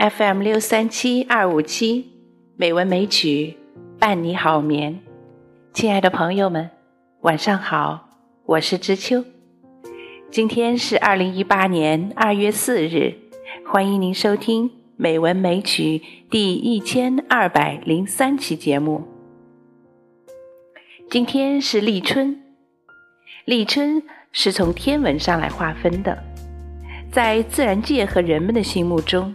FM 六三七二五七，美文美曲伴你好眠。亲爱的朋友们，晚上好，我是知秋。今天是二零一八年二月四日，欢迎您收听《美文美曲》第一千二百零三期节目。今天是立春，立春是从天文上来划分的，在自然界和人们的心目中。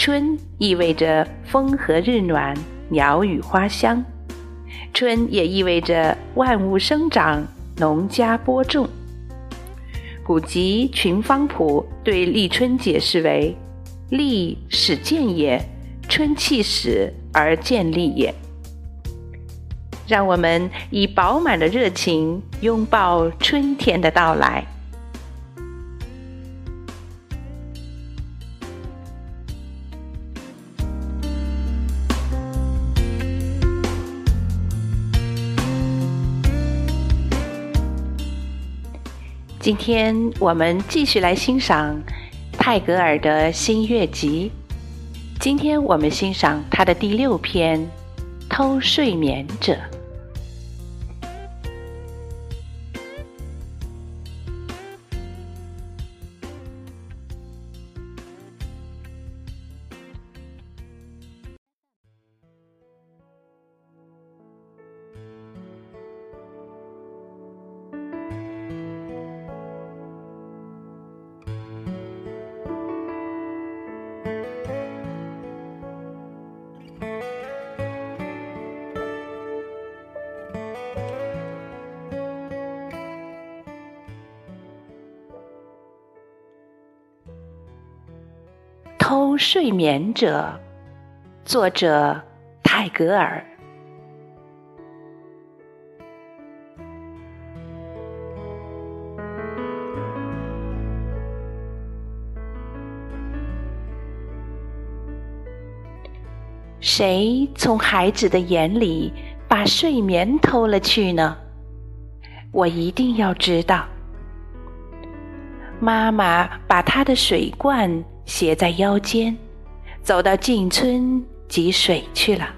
春意味着风和日暖，鸟语花香；春也意味着万物生长，农家播种。古籍《群芳谱》对立春解释为：“立始见也，春气始而见立也。”让我们以饱满的热情拥抱春天的到来。今天我们继续来欣赏泰戈尔的新月集。今天我们欣赏他的第六篇《偷睡眠者》。偷睡眠者，作者泰戈尔。谁从孩子的眼里把睡眠偷了去呢？我一定要知道。妈妈把她的水罐。斜在腰间，走到近村汲水去了。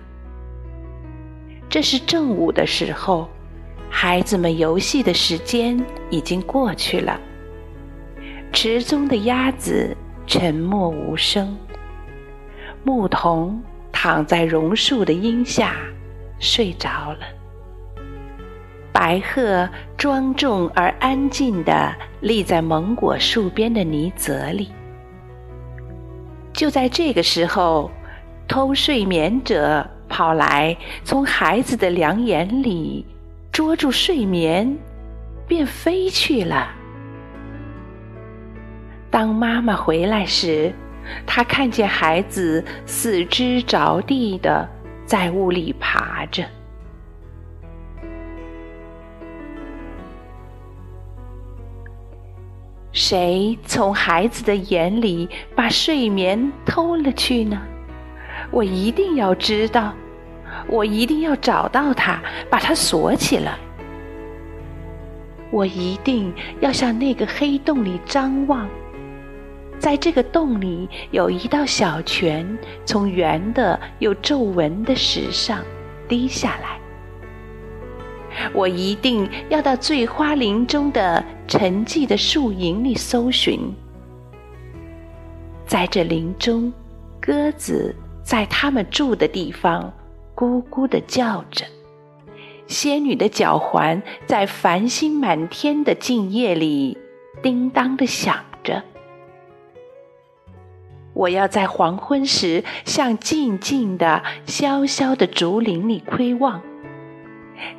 这是正午的时候，孩子们游戏的时间已经过去了。池中的鸭子沉默无声，牧童躺在榕树的荫下睡着了。白鹤庄重而安静地立在蒙果树边的泥泽里。就在这个时候，偷睡眠者跑来，从孩子的两眼里捉住睡眠，便飞去了。当妈妈回来时，她看见孩子四肢着地的在屋里爬着。谁从孩子的眼里把睡眠偷了去呢？我一定要知道，我一定要找到他，把他锁起来。我一定要向那个黑洞里张望，在这个洞里有一道小泉，从圆的有皱纹的石上滴下来。我一定要到醉花林中的沉寂的树影里搜寻，在这林中，鸽子在它们住的地方咕咕的叫着，仙女的脚环在繁星满天的静夜里叮当的响着。我要在黄昏时向静静的、萧萧的竹林里窥望。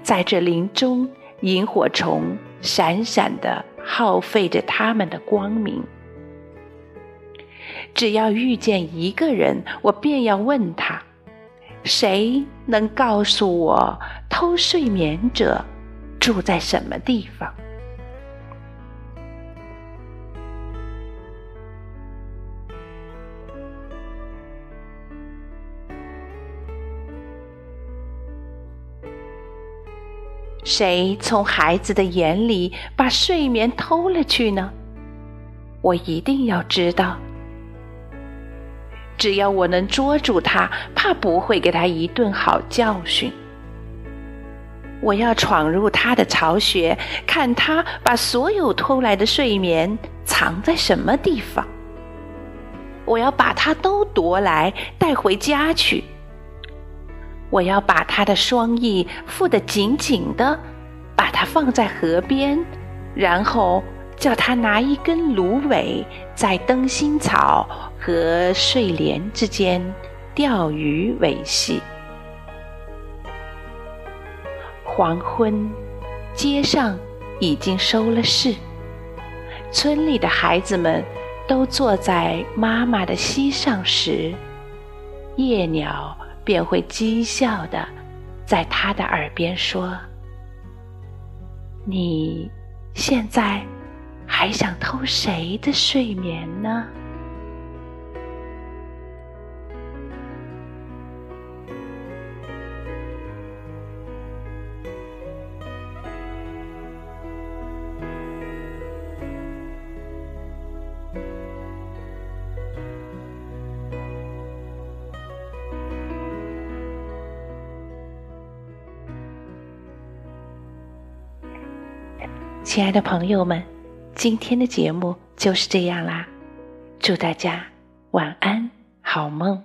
在这林中，萤火虫闪闪的耗费着他们的光明。只要遇见一个人，我便要问他：谁能告诉我偷睡眠者住在什么地方？谁从孩子的眼里把睡眠偷了去呢？我一定要知道。只要我能捉住他，怕不会给他一顿好教训。我要闯入他的巢穴，看他把所有偷来的睡眠藏在什么地方。我要把他都夺来，带回家去。我要把他的双翼缚得紧紧的，把它放在河边，然后叫他拿一根芦苇，在灯芯草和睡莲之间钓鱼为戏。黄昏，街上已经收了市，村里的孩子们都坐在妈妈的膝上时，夜鸟。便会讥笑的，在他的耳边说：“你现在还想偷谁的睡眠呢？”亲爱的朋友们，今天的节目就是这样啦，祝大家晚安，好梦。